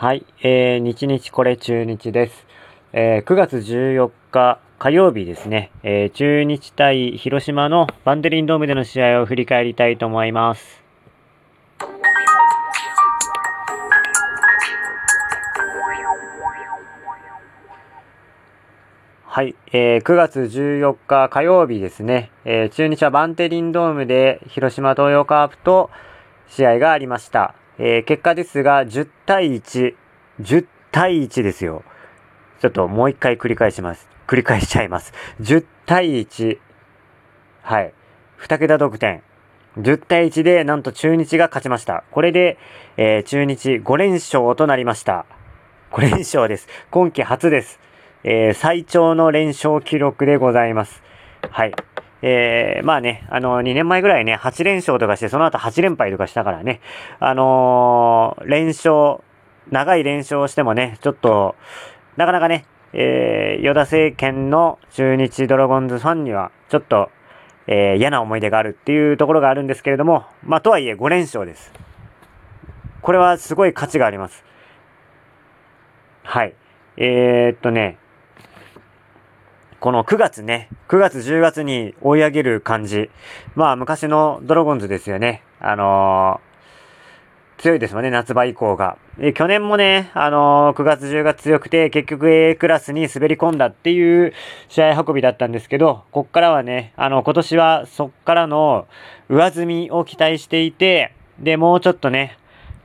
はい、えー、日日これ中日です。えー、9月14日火曜日ですね、えー、中日対広島のバンデリンドームでの試合を振り返りたいと思います。はい、えー、9月14日火曜日ですね、えー、中日はバンテリンドームで広島東洋カープと試合がありました。えー、結果ですが、10対1、10対1ですよ。ちょっともう一回繰り返します。繰り返しちゃいます。10対1。はい。2桁得点。10対1でなんと中日が勝ちました。これで、えー、中日5連勝となりました。5連勝です。今季初です。えー、最長の連勝記録でございます。はい。えー、まあね、あの、2年前ぐらいね、8連勝とかして、その後8連敗とかしたからね、あのー、連勝、長い連勝してもね、ちょっと、なかなかね、えー、与田政権の中日ドラゴンズファンには、ちょっと、えー、嫌な思い出があるっていうところがあるんですけれども、まあ、とはいえ5連勝です。これはすごい価値があります。はい。えー、っとね、この9月ね、9月10月に追い上げる感じ。まあ昔のドラゴンズですよね。あのー、強いですもんね、夏場以降が。え去年もね、あのー、9月10月強くて、結局 A クラスに滑り込んだっていう試合運びだったんですけど、こっからはね、あの、今年はそっからの上積みを期待していて、で、もうちょっとね、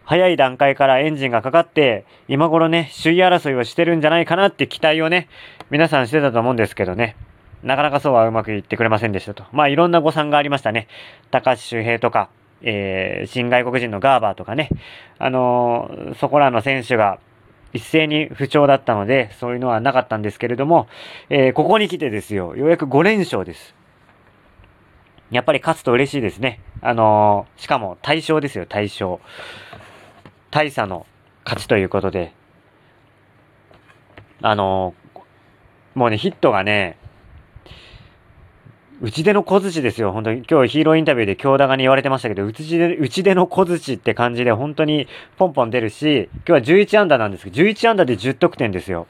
早い段階からエンジンがかかって、今頃ね、首位争いをしてるんじゃないかなって期待をね、皆さんしてたと思うんですけどね。なかなかそうはうまくいってくれませんでしたと。まあいろんな誤算がありましたね。高橋周平とか、えー、新外国人のガーバーとかね。あのー、そこらの選手が一斉に不調だったので、そういうのはなかったんですけれども、えー、ここに来てですよ、ようやく5連勝です。やっぱり勝つと嬉しいですね。あのー、しかも対象ですよ、対象。大差の勝ちということで、あのー、もうね、ヒットがね、うちでの小槌ですよ。本当に今日ヒーローインタビューで京田がに言われてましたけど、うちで、うちでの小槌って感じで本当にポンポン出るし、今日は11安打なんですけど、11安打で10得点ですよ。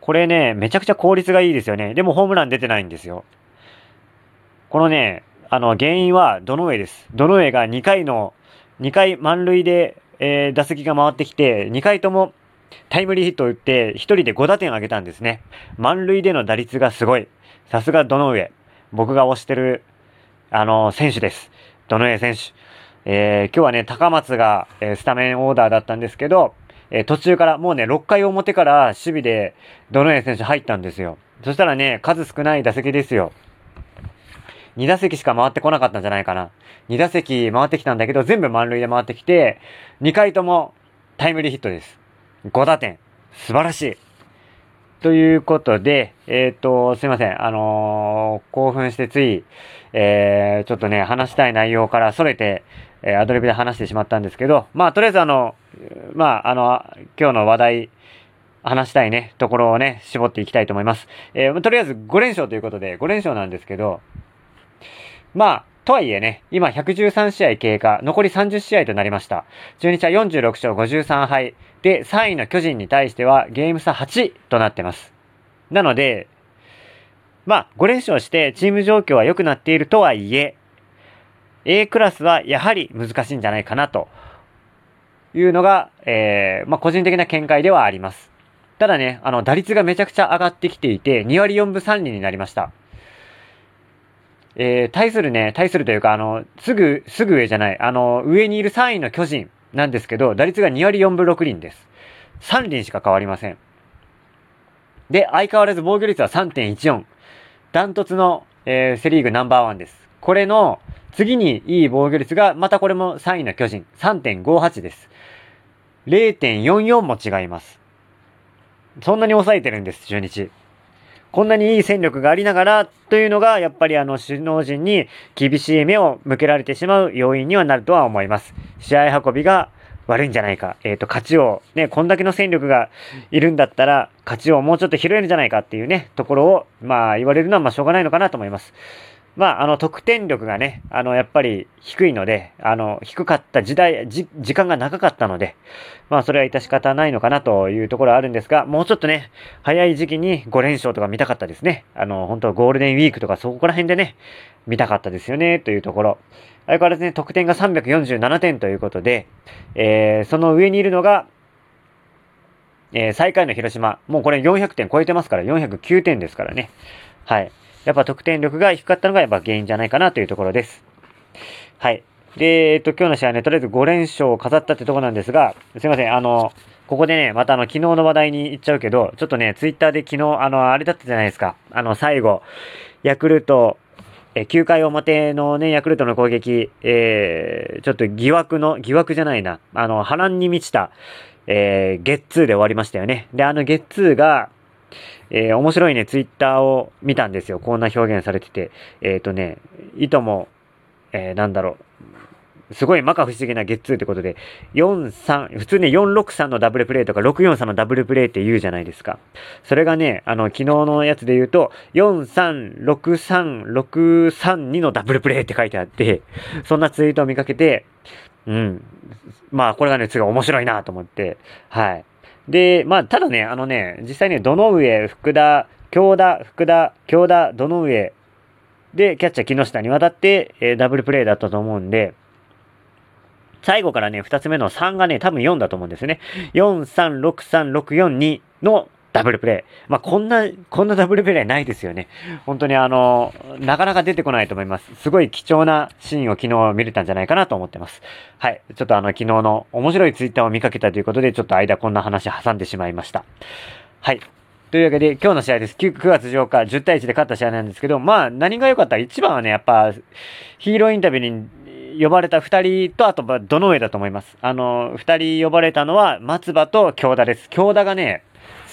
これね、めちゃくちゃ効率がいいですよね。でもホームラン出てないんですよ。このね、あの、原因はどの上です。どの上が2回の、2回満塁でえー、打席が回ってきて、2回ともタイムリーヒットを打って、1人で5打点上げたんですね。満塁での打率がすごい。さすがどの上。僕が推してる、あの、選手です。どの上選手。えー、今日はね、高松が、え、スタメンオーダーだったんですけど、え、途中から、もうね、6回表から守備で、どの上選手入ったんですよ。そしたらね、数少ない打席ですよ。2打席しか回ってこなかったんじゃないかな。2打席回ってきたんだけど、全部満塁で回ってきて、2回ともタイムリーヒットです。5打点。素晴らしい。ということで、えっ、ー、と、すいません。あのー、興奮してつい、えー、ちょっとね、話したい内容からそれて、えアドリブで話してしまったんですけど、まあ、とりあえずあの、まあ、あの、今日の話題、話したいね、ところをね、絞っていきたいと思います。えー、とりあえず5連勝ということで、5連勝なんですけど、まあ、とはいえね、今113試合経過、残り30試合となりました。中日は46勝53敗。で、3位の巨人に対してはゲーム差8となってます。なので、まあ、5連勝してチーム状況は良くなっているとはいえ、A クラスはやはり難しいんじゃないかなというのが、えー、まあ、個人的な見解ではあります。ただね、あの、打率がめちゃくちゃ上がってきていて、2割4分3厘になりました。えー、対するね、対するというか、あの、すぐ、すぐ上じゃない、あの、上にいる3位の巨人なんですけど、打率が2割4分6厘です。3厘しか変わりません。で、相変わらず防御率は3.14。ダントツの、えー、セリーグナンバーワンです。これの、次にいい防御率が、またこれも3位の巨人、3.58です。0.44も違います。そんなに抑えてるんです、中日。こんなにいい戦力がありながらというのが、やっぱりあの首脳陣に厳しい目を向けられてしまう要因にはなるとは思います。試合運びが悪いんじゃないか。えっ、ー、と、勝ちを、ね、こんだけの戦力がいるんだったら、勝ちをもうちょっと拾えるんじゃないかっていうね、ところを、まあ、言われるのは、まあ、しょうがないのかなと思います。まあ、あの、得点力がね、あの、やっぱり低いので、あの、低かった時代、時間が長かったので、まあ、それは致し方ないのかなというところはあるんですが、もうちょっとね、早い時期に5連勝とか見たかったですね。あの、本当はゴールデンウィークとかそこら辺でね、見たかったですよね、というところ。相変わらずね、得点が347点ということで、えー、その上にいるのが、えー、最下位の広島。もうこれ400点超えてますから、409点ですからね。はい。やっぱ得点力が低かったのがやっぱ原因じゃないかなというところです。はい。で、えっと、今日の試合ね、とりあえず5連勝を飾ったってとこなんですが、すいません、あの、ここでね、またあの、昨日の話題に行っちゃうけど、ちょっとね、ツイッターで昨日、あの、あれだったじゃないですか。あの、最後、ヤクルト、え、9回表のね、ヤクルトの攻撃、えー、ちょっと疑惑の、疑惑じゃないな、あの、波乱に満ちた、えー、ゲッツーで終わりましたよね。で、あのゲッツーが、えー、面白いね、ツイッターを見たんですよ。こんな表現されてて。えっ、ー、とね、いとも、えー、なんだろう。すごい摩訶不思議なゲッツーってことで、4、3、普通ね、463のダブルプレイとか643のダブルプレイって言うじゃないですか。それがね、あの、昨日のやつで言うと、4363632のダブルプレイって書いてあって、そんなツイートを見かけて、うん。まあ、これがね、すごい面白いなと思って、はい。で、まあ、ただね、あのね、実際ね、どの上、福田、京田、福田、京田、どの上で、キャッチャー木下に渡って、えー、ダブルプレーだったと思うんで、最後からね、二つ目の3がね、多分4だと思うんですね。4、3、6、3、6、4、2のダブルプレイ。まあ、こんな、こんなダブルプレイないですよね。本当にあの、なかなか出てこないと思います。すごい貴重なシーンを昨日見れたんじゃないかなと思ってます。はい。ちょっとあの、昨日の面白いツイッターを見かけたということで、ちょっと間こんな話挟んでしまいました。はい。というわけで、今日の試合です。9, 9月8日、10対1で勝った試合なんですけど、まあ、何が良かった一番はね、やっぱ、ヒーローインタビューに呼ばれた2人と、あと、どの上だと思います。あの、2人呼ばれたのは、松葉と京田です。京田がね、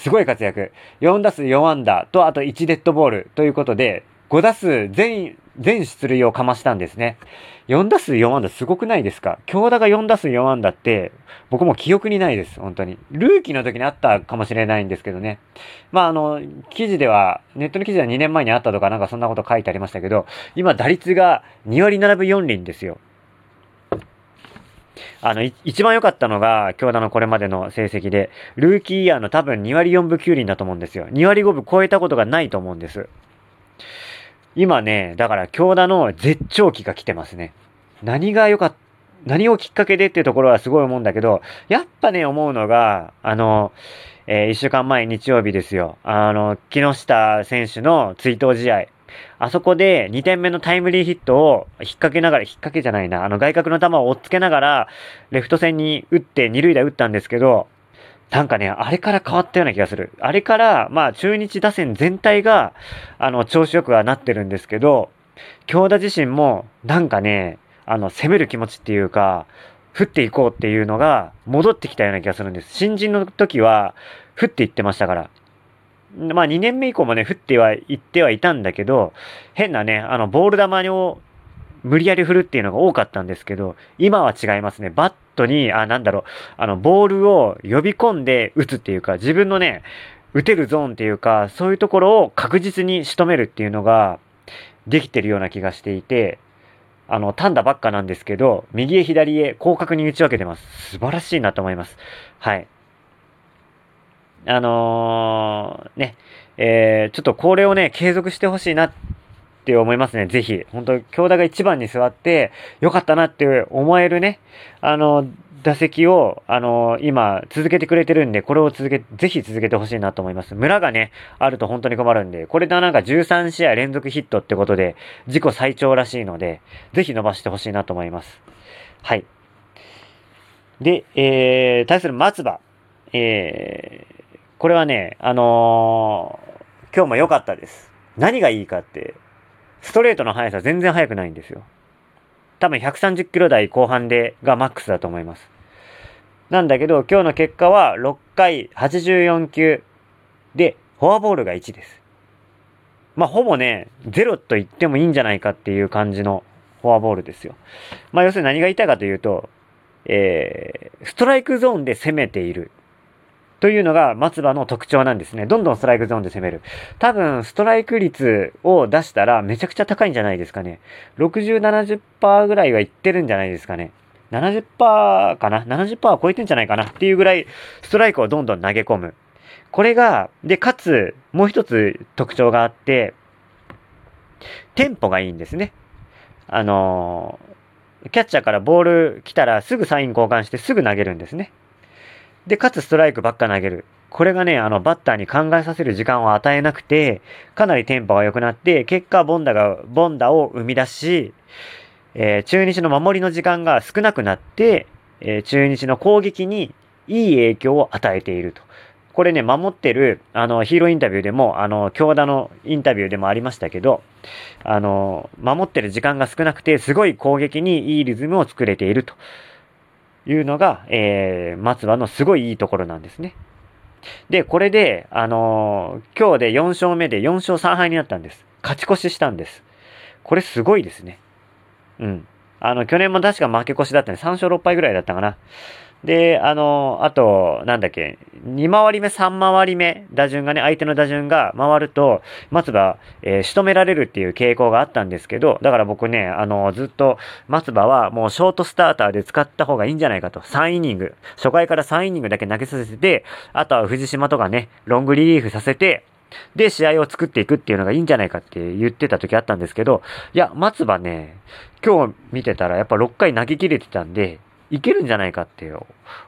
すごい活躍。4打数4安打と、あと1デッドボールということで、5打数全、全出塁をかましたんですね。4打数4安打すごくないですか？京田が4打数4安打って、僕も記憶にないです、本当に。ルーキーの時にあったかもしれないんですけどね。まあ、あの、記事では、ネットの記事では2年前にあったとかなんかそんなこと書いてありましたけど、今打率が2割7分4厘ですよ。あの、一番良かったのが、京田のこれまでの成績で、ルーキーイヤーの多分2割4分9厘だと思うんですよ。2割5分超えたことがないと思うんです。今ね、だから京田の絶頂期が来てますね。何が良かった、何をきっかけでっていうところはすごい思うんだけど、やっぱね、思うのが、あの、えー、一週間前日曜日ですよ。あの、木下選手の追悼試合。あそこで2点目のタイムリーヒットを引っ掛けながら、引っ掛けじゃないな、あの外角の球を追っつけながら、レフト線に打って二塁打打ったんですけど、なんかね、あれから変わったような気がする。あれから、まあ中日打線全体が、あの、調子よくはなってるんですけど、京田自身も、なんかね、あの、攻める気持ちっていうか、降っていこうっていうのが戻ってきたような気がするんです。新人の時は、降っていってましたから。まあ2年目以降もね、降ってはいってはいたんだけど、変なね、あの、ボール球を無理やり振るっていうのが多かったんですけど、今は違いますね。バットに、あ、なんだろう、あの、ボールを呼び込んで打つっていうか、自分のね、打てるゾーンっていうか、そういうところを確実に仕留めるっていうのが、できてるような気がしていて、あの、単打ばっかなんですけど、右へ左へ広角に打ち分けてます。素晴らしいなと思います。はい。あのー、ね、えー、ちょっとこれをね、継続してほしいなって思いますね、ぜひ。本当京田が一番に座って、よかったなって思えるね、あの、打席を、あの今、続けてくれてるんで、これを続け、ぜひ続けてほしいなと思います。村がね、あると本当に困るんで、これでなんか13試合連続ヒットってことで、自己最長らしいので、ぜひ伸ばしてほしいなと思います。はい。で、えー、対する松葉。えー、これはね、あのー、今日も良かったです。何がいいかって、ストレートの速さ全然速くないんですよ。多分130キロ台後半でがマックスだと思います。なんだけど、今日の結果は6回84球で、フォアボールが1です。まあ、ほぼね、0と言ってもいいんじゃないかっていう感じのフォアボールですよ。まあ、要するに何が言いたいかというと、えー、ストライクゾーンで攻めている。というのが松葉の特徴なんですね。どんどんストライクゾーンで攻める。多分、ストライク率を出したらめちゃくちゃ高いんじゃないですかね。60、70%ぐらいはいってるんじゃないですかね。70%かな ?70% は超えてんじゃないかな？っていうぐらいストライクをどんどん投げ込む。これが、で、かつ、もう一つ特徴があって、テンポがいいんですね。あのー、キャッチャーからボール来たらすぐサイン交換してすぐ投げるんですね。で、かつストライクばっか投げる。これがね、あの、バッターに考えさせる時間を与えなくて、かなりテンポが良くなって、結果、ボンダが、ボンダを生み出し、えー、中日の守りの時間が少なくなって、えー、中日の攻撃にいい影響を与えていると。これね、守ってる、あの、ヒーローインタビューでも、あの、京田のインタビューでもありましたけど、あの、守ってる時間が少なくて、すごい攻撃にいいリズムを作れているというのが、えー、松葉のすごいいいところなんですね。で、これで、あのー、今日で4勝目で4勝3敗になったんです。勝ち越ししたんです。これすごいですね。うん。あの、去年も確か負け越しだったね。3勝6敗ぐらいだったかな。で、あの、あと、なんだっけ、2回り目、3回り目、打順がね、相手の打順が回ると、松葉、えー、仕留められるっていう傾向があったんですけど、だから僕ね、あの、ずっと、松葉はもうショートスターターで使った方がいいんじゃないかと。3イニング、初回から3イニングだけ投げさせて、あとは藤島とかね、ロングリリーフさせて、で、試合を作っていくっていうのがいいんじゃないかって言ってた時あったんですけど、いや、松葉ね、今日見てたらやっぱ6回投げ切れてたんで、いけるんじゃないかって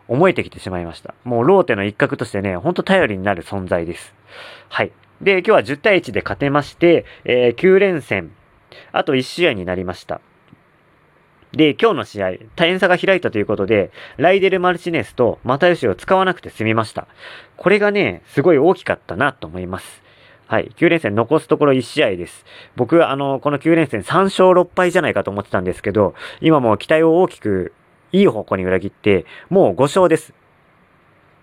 思えてきてしまいました。もうローテの一角としてね、ほんと頼りになる存在です。はい。で、今日は10対1で勝てまして、えー、9連戦、あと1試合になりました。で、今日の試合、大変差が開いたということで、ライデル・マルチネスと又吉を使わなくて済みました。これがね、すごい大きかったなと思います。はい。9連戦残すところ1試合です。僕、あの、この9連戦3勝6敗じゃないかと思ってたんですけど、今も期待を大きくいい方向に裏切って、もう5勝です。